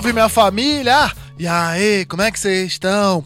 Salve minha família! E aí, como é que vocês estão?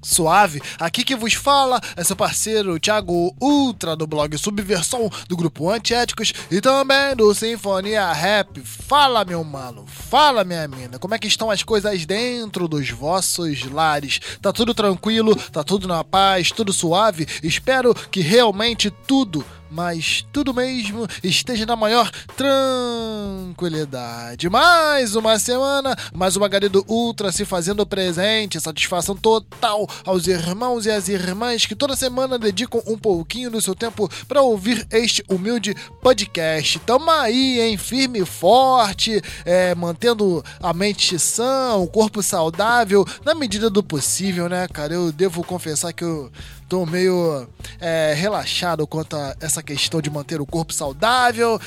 Suave, aqui que vos fala é seu parceiro Thiago Ultra do blog Subversão do grupo Antiéticos e também do Sinfonia Rap. Fala meu mano, fala minha mina, como é que estão as coisas dentro dos vossos lares? Tá tudo tranquilo? Tá tudo na paz? Tudo suave? Espero que realmente tudo mas tudo mesmo esteja na maior tranquilidade. Mais uma semana, mais uma HD do Ultra se fazendo presente. Satisfação total aos irmãos e às irmãs que toda semana dedicam um pouquinho do seu tempo para ouvir este humilde podcast. Tamo aí, hein? Firme e forte, é, mantendo a mente sã, o corpo saudável, na medida do possível, né, cara? Eu devo confessar que eu tô meio é, relaxado quanto a essa questão de manter o corpo saudável.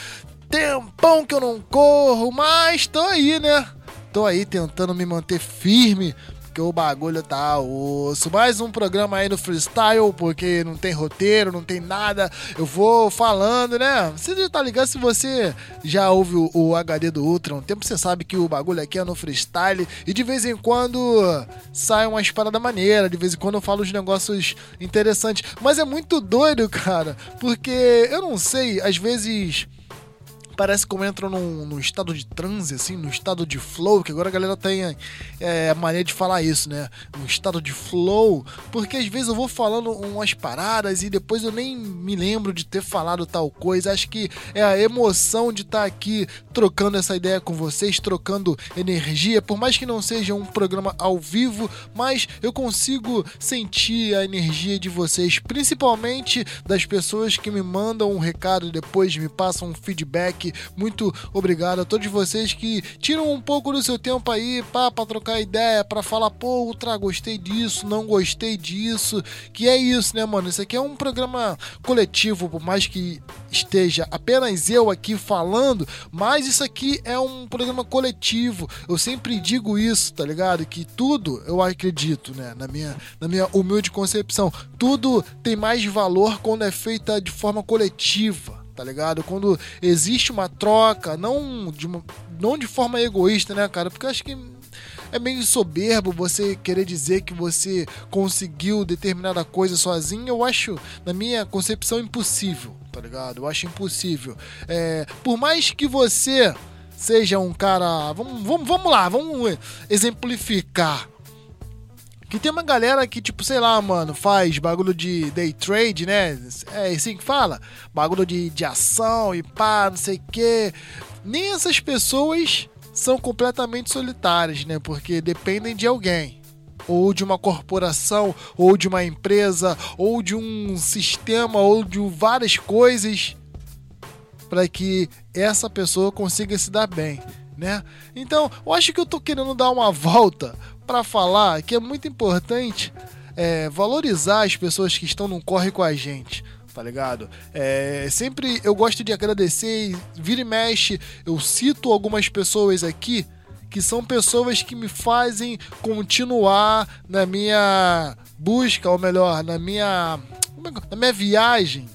Tempão que eu não corro, mas tô aí, né? Tô aí tentando me manter firme porque o bagulho tá osso. Mais um programa aí no freestyle, porque não tem roteiro, não tem nada. Eu vou falando, né? Você já tá ligado se você já ouve o, o HD do Ultra um tempo, você sabe que o bagulho aqui é no freestyle e de vez em quando sai umas paradas maneiras, de vez em quando eu falo uns negócios interessantes. Mas é muito doido, cara, porque eu não sei, às vezes parece como entram num, num, estado de transe, assim, num estado de flow, que agora a galera tem é, a mania de falar isso, né? Um estado de flow, porque às vezes eu vou falando umas paradas e depois eu nem me lembro de ter falado tal coisa. Acho que é a emoção de estar tá aqui trocando essa ideia com vocês, trocando energia, por mais que não seja um programa ao vivo, mas eu consigo sentir a energia de vocês, principalmente das pessoas que me mandam um recado depois, me passam um feedback muito obrigado a todos vocês que tiram um pouco do seu tempo aí para trocar ideia, para falar, pô, Ultra, gostei disso, não gostei disso. Que é isso, né, mano? Isso aqui é um programa coletivo, por mais que esteja apenas eu aqui falando, mas isso aqui é um programa coletivo. Eu sempre digo isso, tá ligado? Que tudo, eu acredito, né, na minha, na minha humilde concepção, tudo tem mais valor quando é feita de forma coletiva tá ligado? Quando existe uma troca, não de, uma, não de forma egoísta, né, cara? Porque eu acho que é meio soberbo você querer dizer que você conseguiu determinada coisa sozinho. Eu acho, na minha concepção, impossível, tá ligado? Eu acho impossível. É, por mais que você seja um cara. Vamos, vamos, vamos lá, vamos exemplificar que tem uma galera que, tipo, sei lá, mano, faz bagulho de day trade, né? É assim que fala? Bagulho de, de ação e pá, não sei o quê. Nem essas pessoas são completamente solitárias, né? Porque dependem de alguém. Ou de uma corporação, ou de uma empresa, ou de um sistema, ou de várias coisas para que essa pessoa consiga se dar bem, né? Então, eu acho que eu tô querendo dar uma volta para falar que é muito importante é, valorizar as pessoas que estão no corre com a gente tá ligado? É, sempre eu gosto de agradecer, vira e mexe, eu cito algumas pessoas aqui que são pessoas que me fazem continuar na minha busca, ou melhor, na minha, é na minha viagem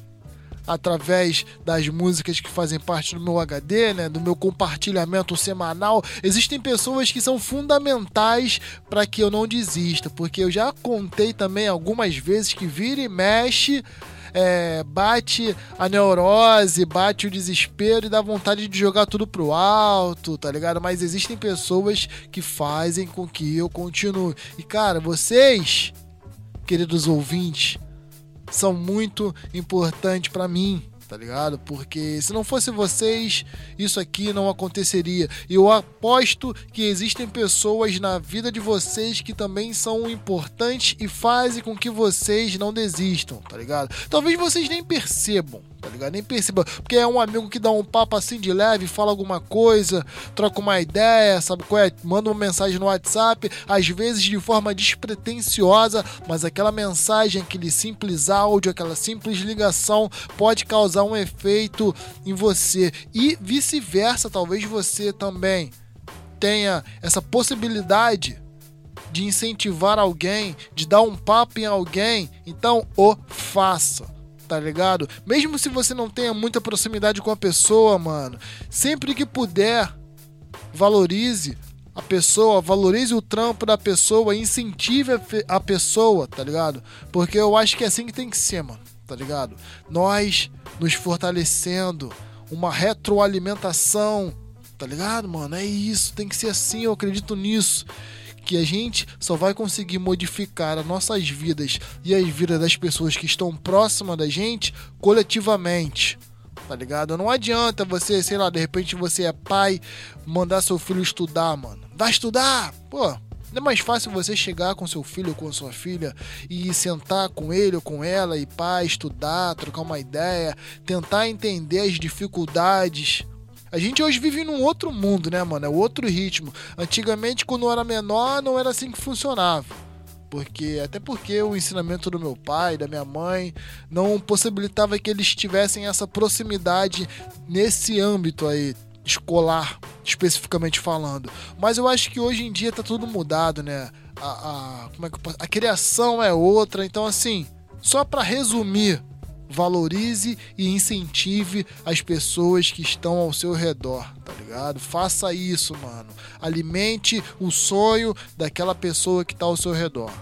através das músicas que fazem parte do meu HD, né, do meu compartilhamento semanal. Existem pessoas que são fundamentais para que eu não desista, porque eu já contei também algumas vezes que vira e mexe é, bate a neurose, bate o desespero e dá vontade de jogar tudo pro alto, tá ligado? Mas existem pessoas que fazem com que eu continue. E cara, vocês, queridos ouvintes, são muito importantes para mim, tá ligado? Porque se não fosse vocês, isso aqui não aconteceria. E eu aposto que existem pessoas na vida de vocês que também são importantes e fazem com que vocês não desistam, tá ligado? Talvez vocês nem percebam, tá ligado? Nem perceba, porque é um amigo que dá um papo assim de leve, fala alguma coisa, troca uma ideia, sabe qual é? Manda uma mensagem no WhatsApp, às vezes de forma despretensiosa, mas aquela mensagem, aquele simples áudio, aquela simples ligação pode causar um efeito em você e vice-versa, talvez você também tenha essa possibilidade de incentivar alguém, de dar um papo em alguém, então o faça tá ligado? Mesmo se você não tenha muita proximidade com a pessoa, mano, sempre que puder, valorize a pessoa, valorize o trampo da pessoa, incentive a pessoa, tá ligado? Porque eu acho que é assim que tem que ser, mano, tá ligado? Nós nos fortalecendo, uma retroalimentação, tá ligado, mano? É isso, tem que ser assim, eu acredito nisso. Que a gente só vai conseguir modificar as nossas vidas e as vidas das pessoas que estão próximas da gente coletivamente tá ligado? Não adianta você, sei lá, de repente você é pai, mandar seu filho estudar, mano. Vai estudar! Pô, não é mais fácil você chegar com seu filho ou com sua filha e sentar com ele ou com ela e pai, estudar, trocar uma ideia, tentar entender as dificuldades. A gente hoje vive num outro mundo, né, mano? É outro ritmo. Antigamente, quando eu era menor, não era assim que funcionava porque até porque o ensinamento do meu pai, da minha mãe, não possibilitava que eles tivessem essa proximidade nesse âmbito aí escolar, especificamente falando. Mas eu acho que hoje em dia tá tudo mudado, né? A, a como é que eu posso... a criação é outra, então assim, só para resumir, valorize e incentive as pessoas que estão ao seu redor, tá ligado? Faça isso, mano. Alimente o sonho daquela pessoa que está ao seu redor.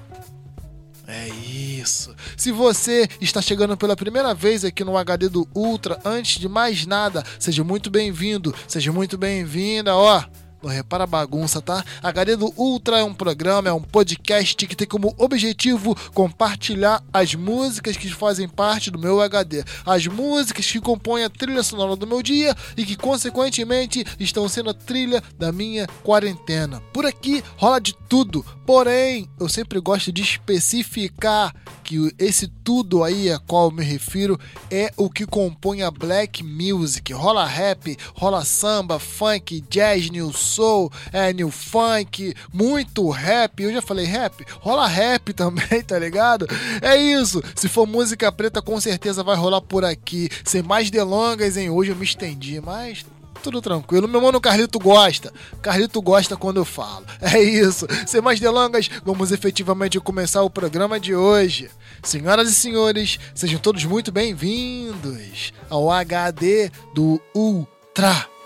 É isso. Se você está chegando pela primeira vez aqui no HD do Ultra, antes de mais nada, seja muito bem-vindo, seja muito bem-vinda, ó. Não repara a bagunça, tá? HD do Ultra é um programa, é um podcast que tem como objetivo compartilhar as músicas que fazem parte do meu HD. As músicas que compõem a trilha sonora do meu dia e que, consequentemente, estão sendo a trilha da minha quarentena. Por aqui rola de tudo, porém, eu sempre gosto de especificar que esse tudo aí a qual eu me refiro é o que compõe a black music. Rola rap, rola samba, funk, jazz, new soul, é, new funk, muito rap. Eu já falei rap? Rola rap também, tá ligado? É isso. Se for música preta, com certeza vai rolar por aqui. Sem mais delongas, hein? Hoje eu me estendi, mas tudo tranquilo. Meu mano Carlito gosta. Carlito gosta quando eu falo. É isso. Sem mais delongas, vamos efetivamente começar o programa de hoje. Senhoras e senhores, sejam todos muito bem-vindos ao HD do Ultra.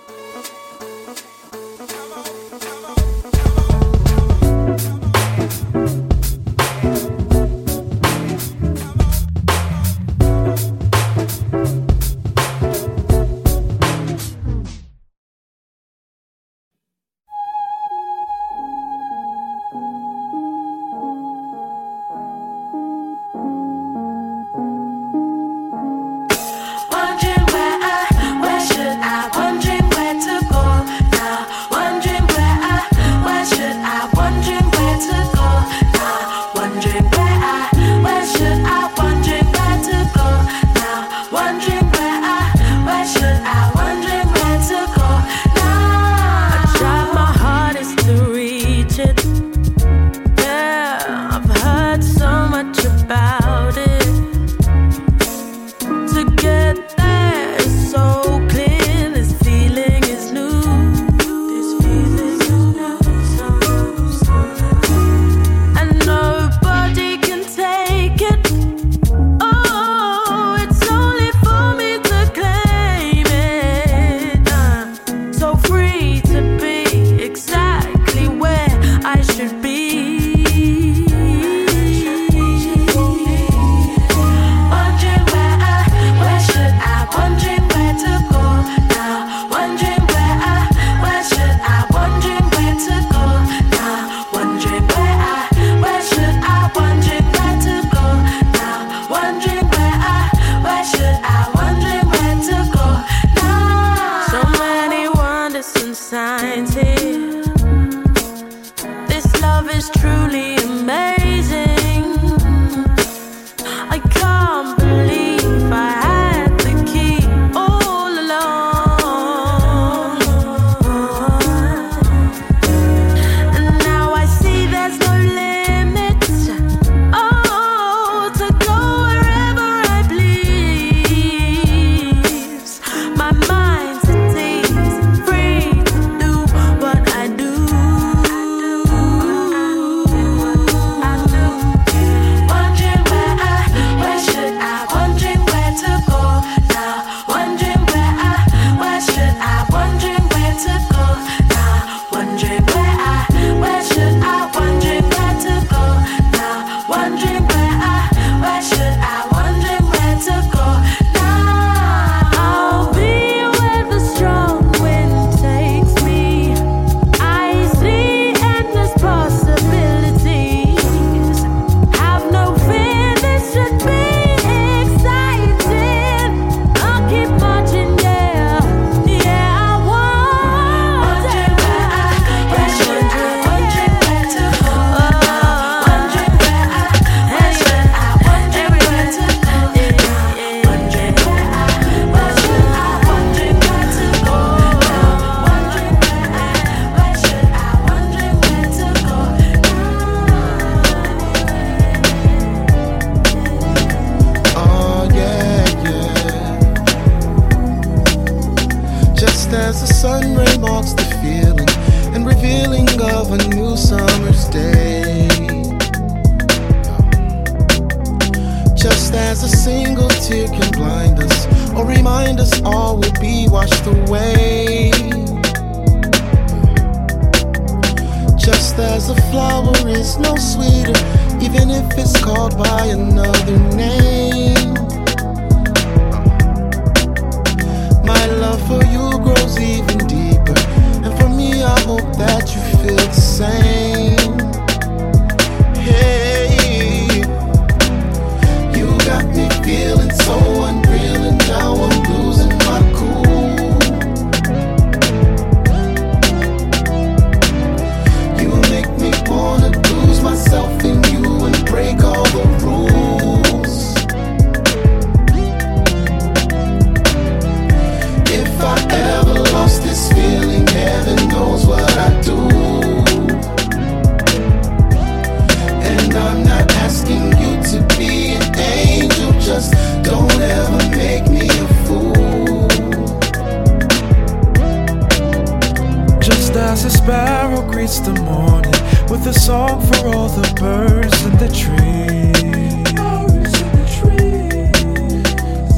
greets the morning with a song for all the birds in the trees.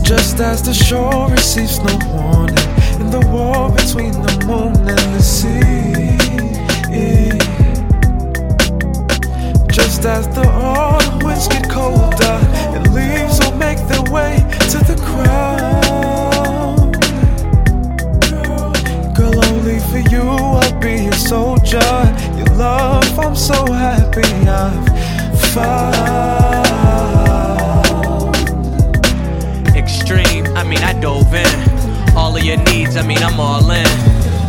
Just as the shore receives no warning in the war between the moon and the sea. Just as the autumn winds get colder and leaves will make their way to the ground. Girl, only for you soldier. Your love, I'm so happy I've found. Extreme, I mean, I dove in. All of your needs, I mean, I'm all in.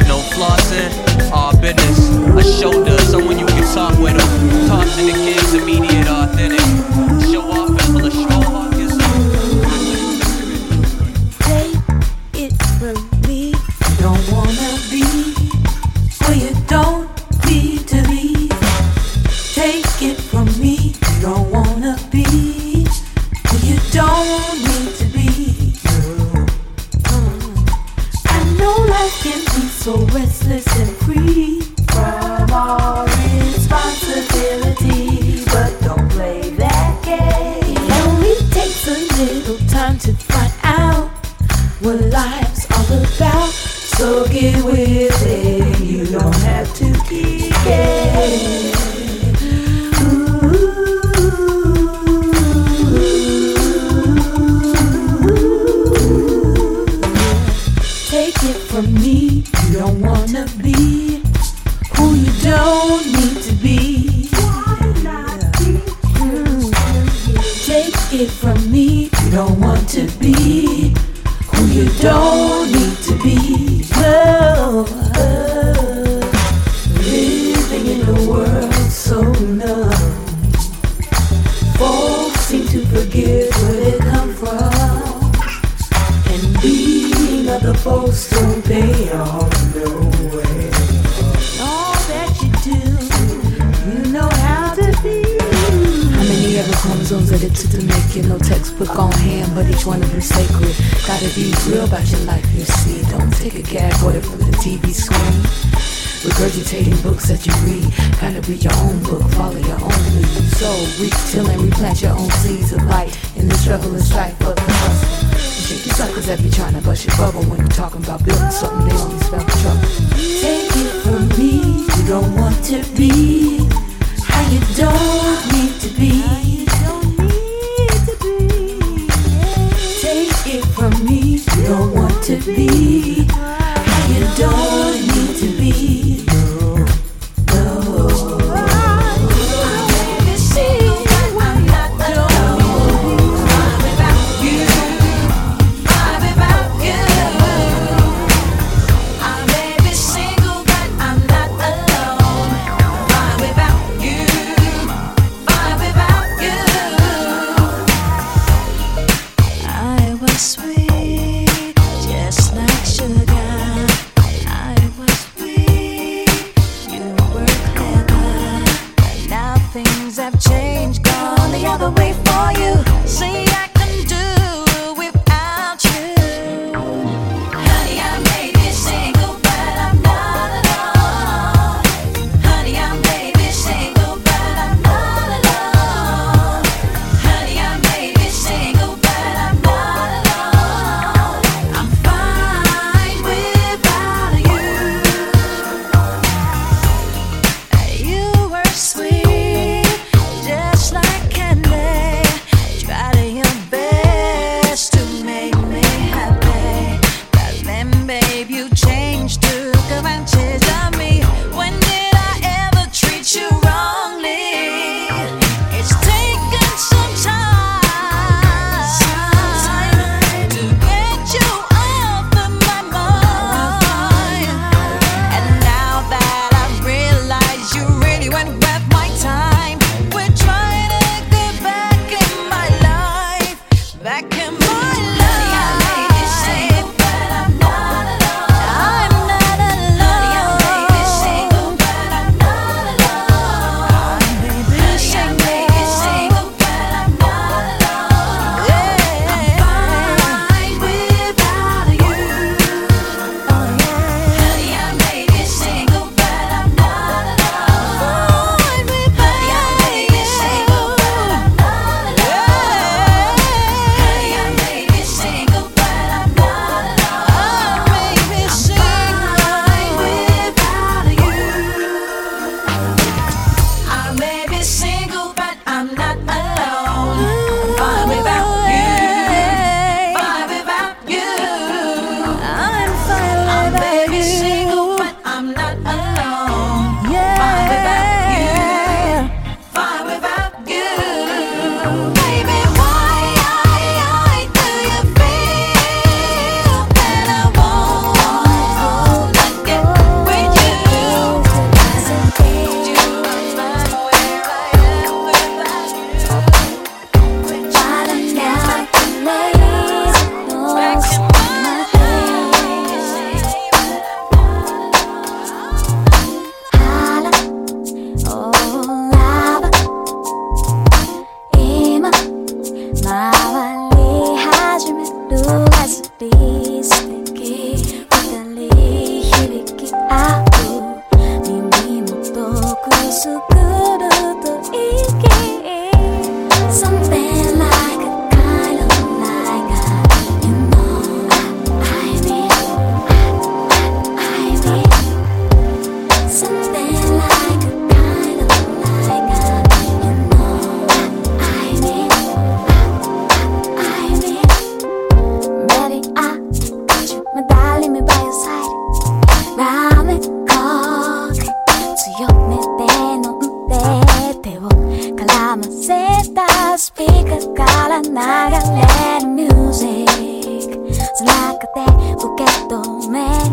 No flossing, all business. A shoulder, someone you can talk with. Talk to the kids, immediate, authentic. Show off and full of show. to find out what life's all about. So get with don't want to be.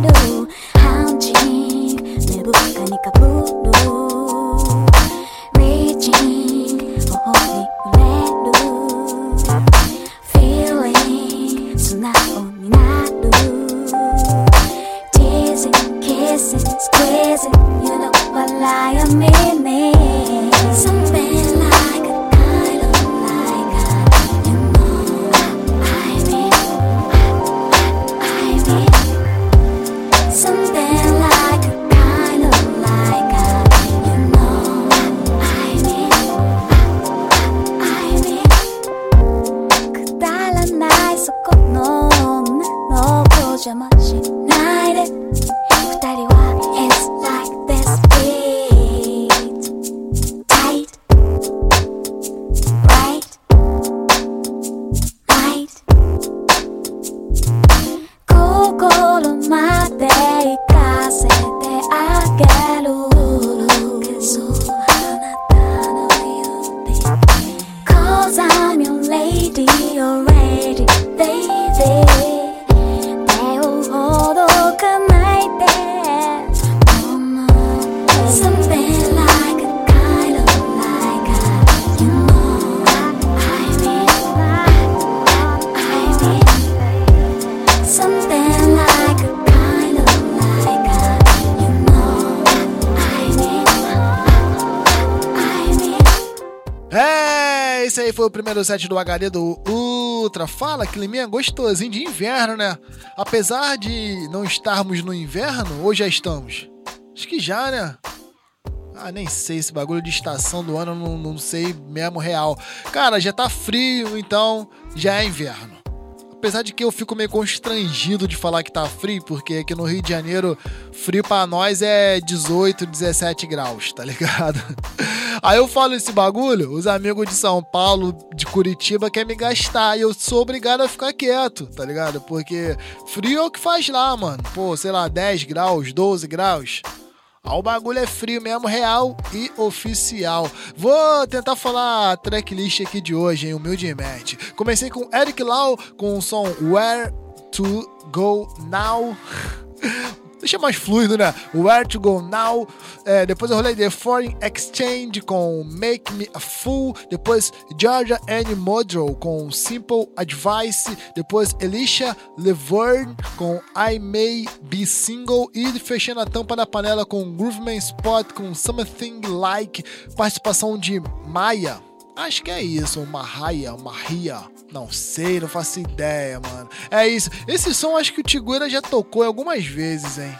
대로 한직 내부 가니까 부 foi o primeiro set do HD do Ultra. Fala, climinha gostosinho de inverno, né? Apesar de não estarmos no inverno, ou já estamos? Acho que já, né? Ah, nem sei, esse bagulho de estação do ano, não, não sei mesmo real. Cara, já tá frio, então já é inverno. Apesar de que eu fico meio constrangido de falar que tá frio, porque aqui no Rio de Janeiro, frio pra nós é 18, 17 graus, tá ligado? Aí eu falo esse bagulho, os amigos de São Paulo, de Curitiba, querem me gastar. E eu sou obrigado a ficar quieto, tá ligado? Porque frio é o que faz lá, mano. Pô, sei lá, 10 graus, 12 graus. Ah, o bagulho é frio mesmo, real e oficial. Vou tentar falar a tracklist aqui de hoje, hein, humildemente. Comecei com Eric Lau com o som Where to Go Now. Deixa mais fluido, né? Where to Go Now. É, depois eu rolei The Foreign Exchange com Make Me a Fool. Depois Georgia Anne Modrow com Simple Advice. Depois Elisha Leverne com I May Be Single. E fechando a tampa da panela com Grooveman Spot com Something Like. Participação de Maia. Acho que é isso, uma raia, uma ria. Não sei, não faço ideia, mano. É isso. Esse som acho que o Tigueira já tocou algumas vezes, hein?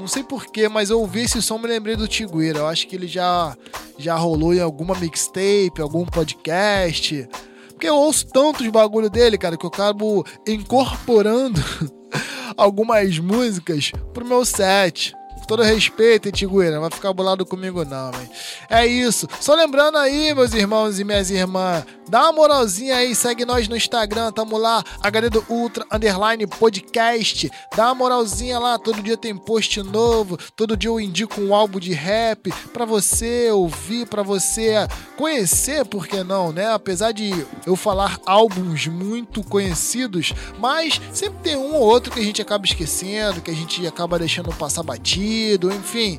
Não sei porquê, mas eu ouvi esse som e me lembrei do Tigueira. Eu acho que ele já, já rolou em alguma mixtape, algum podcast. Porque eu ouço tantos bagulho dele, cara, que eu acabo incorporando algumas músicas pro meu set. Todo respeito, hein, Tigueira, não vai ficar bolado comigo não, man. É isso. Só lembrando aí, meus irmãos e minhas irmãs, dá uma moralzinha aí, segue nós no Instagram, tamo lá, HD do Ultra Underline Podcast. Dá uma moralzinha lá, todo dia tem post novo, todo dia eu indico um álbum de rap pra você ouvir, pra você conhecer, por que não, né? Apesar de eu falar álbuns muito conhecidos, mas sempre tem um ou outro que a gente acaba esquecendo, que a gente acaba deixando passar batido, enfim.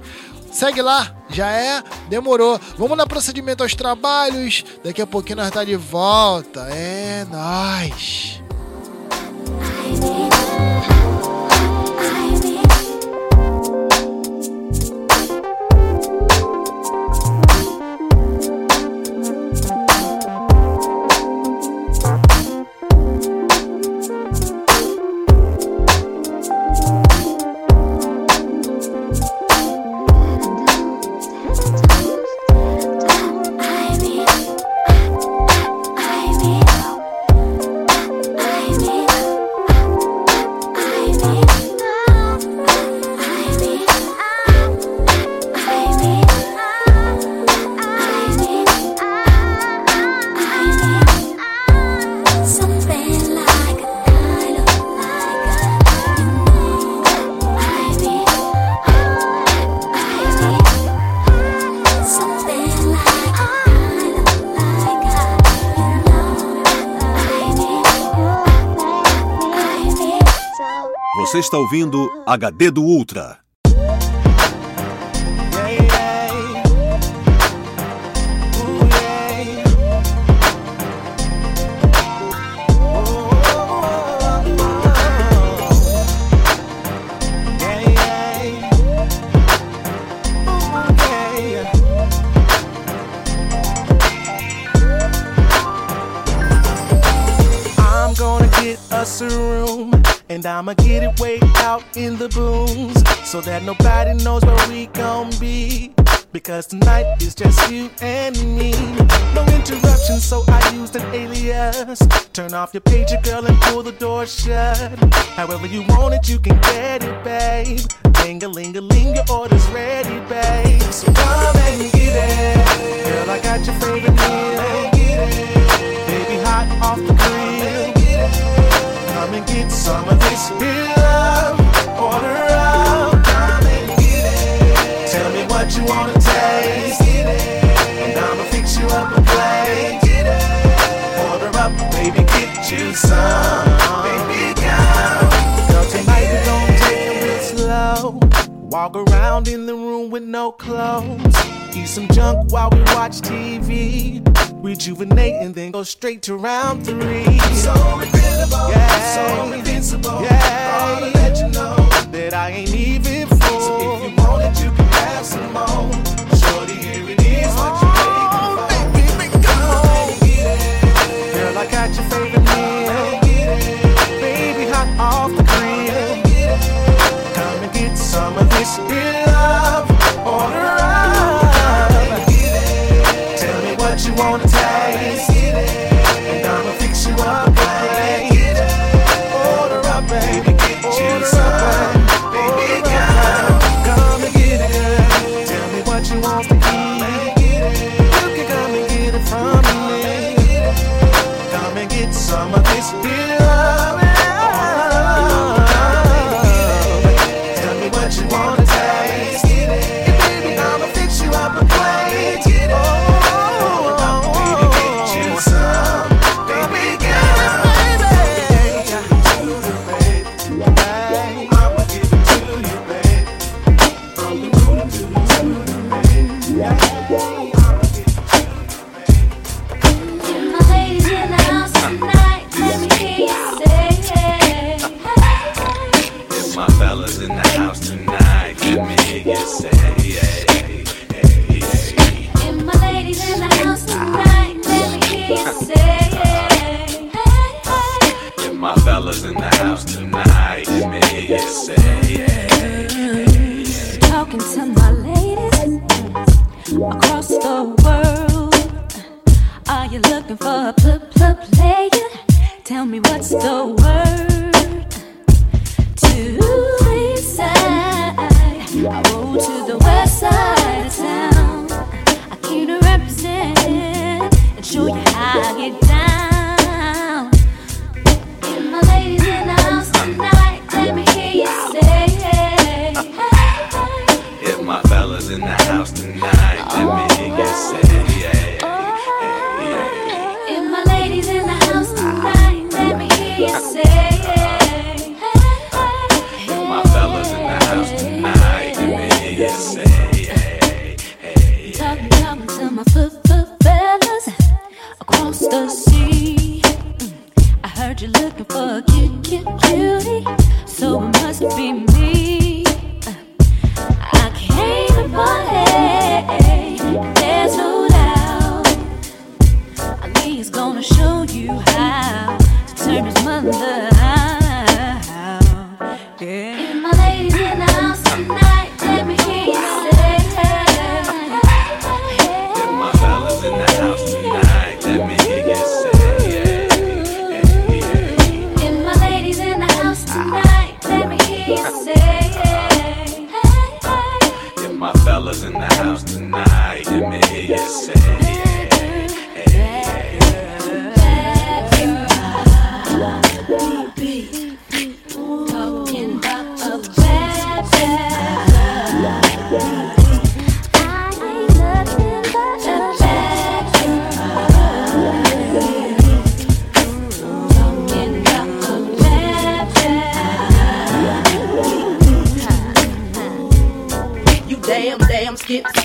Segue lá, já é, demorou. Vamos dar procedimento aos trabalhos. Daqui a pouquinho nós tá de volta. É nóis. Ouvindo HD do Ultra. So that nobody knows where we gon' be. Because tonight is just you and me. No interruptions, so I used an alias. Turn off your pager, girl, and pull the door shut. However you want it, you can get it, babe. Ling a ling a ling, your order's ready, babe. So come and get it. Girl, I got your favorite meal. Baby, hot off the grill. Come and get some of this here love. Order up. You wanna taste. It? And I'ma fix you up a plate. Order up, baby, get you some. Baby. Girl, tonight we gon' take it slow. Walk around in the room with no clothes. Eat some junk while we watch TV. Rejuvenate and then go straight to round three. So incredible, yeah. so invincible. Yeah, Gonna let you know that I ain't even fool. So if you want it, you can have some more. Shorty, here it is. What you waiting for? Come on. Girl, I got your favorite meal. Baby, hot off the grill. Come and get some of this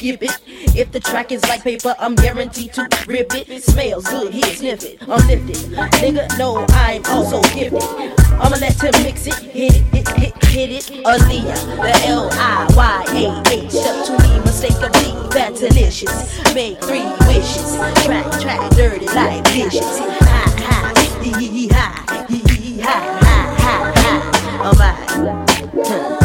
skip it. If the track is like paper, I'm guaranteed to rip it. Smells good, here, sniff it. I'm lifted. Nigga, no, I'm also gifted. I'ma let him mix it, hit it, hit, it, hit it. Aaliyah, the L-I-Y-A-H. Step to me, mistakenly, that's delicious. Make three wishes. Track, track, dirty like dishes. High, high, hee hee high, hee hee high, high, high, high. Alright.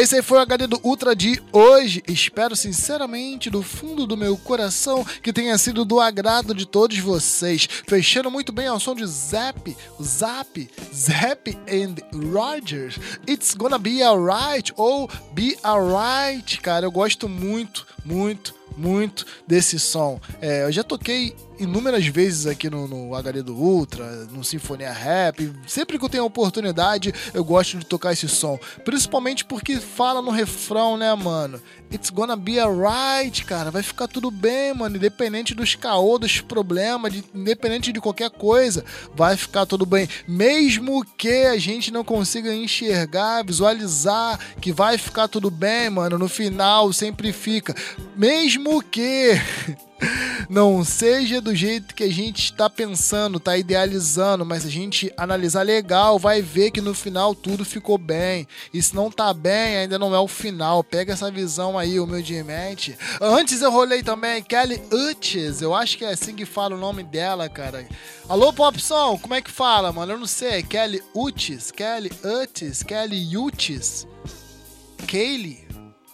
Esse aí foi o HD do Ultra de hoje. Espero sinceramente, do fundo do meu coração, que tenha sido do agrado de todos vocês. Fechando muito bem ao som de Zap, Zap, Zap and Rogers. It's gonna be alright ou Be Alright, cara. Eu gosto muito, muito, muito desse som. É, eu já toquei inúmeras vezes aqui no, no HD do Ultra, no Sinfonia Rap. Sempre que eu tenho oportunidade, eu gosto de tocar esse som. Principalmente porque fala no refrão, né, mano? It's gonna be alright, cara. Vai ficar tudo bem, mano. Independente dos caô, dos problemas, de- independente de qualquer coisa, vai ficar tudo bem. Mesmo que a gente não consiga enxergar, visualizar que vai ficar tudo bem, mano. No final sempre fica. Mesmo que não seja do jeito que a gente está pensando, tá idealizando, mas a gente analisar legal, vai ver que no final tudo ficou bem. E se não tá bem, ainda não é o final. Pega essa visão aí, humildemente. Antes eu rolei também Kelly Uchis, eu acho que é assim que fala o nome dela, cara. Alô, Popson, como é que fala, mano? Eu não sei. Kelly Uchis, Kelly Uchis, Kelly Uchis, Kaylee.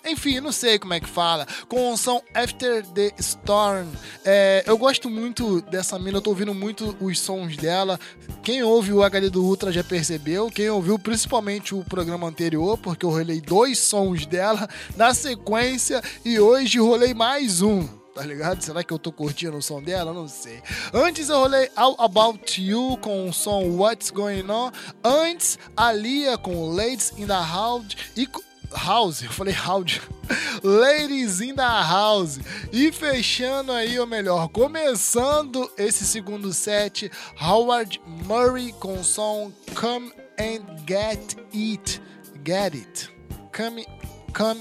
Enfim, não sei como é que fala. Com o som After the Storm. É, eu gosto muito dessa mina, eu tô ouvindo muito os sons dela. Quem ouve o HD do Ultra já percebeu. Quem ouviu principalmente o programa anterior, porque eu rolei dois sons dela na sequência e hoje rolei mais um. Tá ligado? Será que eu tô curtindo o som dela? Não sei. Antes eu rolei All About You com o som What's Going On. Antes, a Lia com Ladies in the House. E House, eu falei House. Ladies in the House. E fechando aí, ou melhor, começando esse segundo set, Howard Murray com o som Come and Get It. Get It. Come, come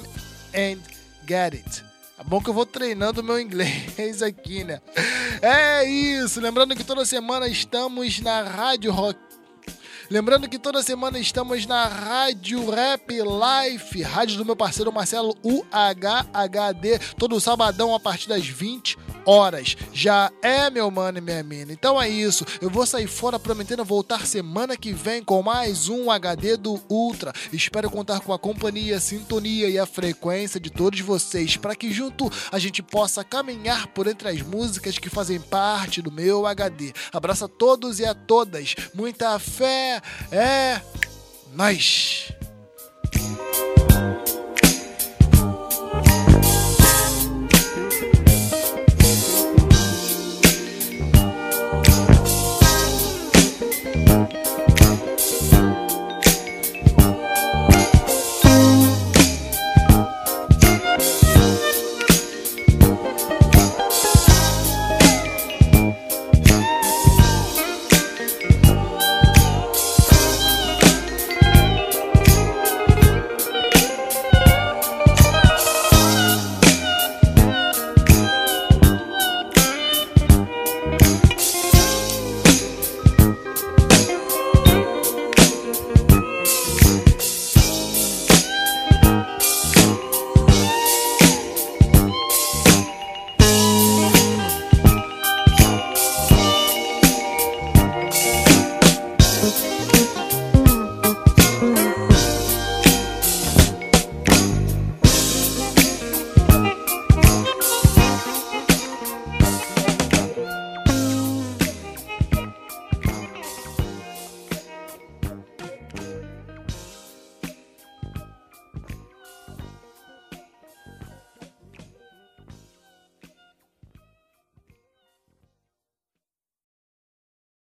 and Get It. É bom que eu vou treinando meu inglês aqui, né? É isso. Lembrando que toda semana estamos na Rádio Rock. Lembrando que toda semana estamos na Rádio Rap Life, rádio do meu parceiro Marcelo UHHD, todo sabadão a partir das 20 horas. Já é, meu mano e minha mina. Então é isso. Eu vou sair fora prometendo voltar semana que vem com mais um HD do Ultra. Espero contar com a companhia, a sintonia e a frequência de todos vocês para que junto a gente possa caminhar por entre as músicas que fazem parte do meu HD. Abraço a todos e a todas. Muita fé. É nós.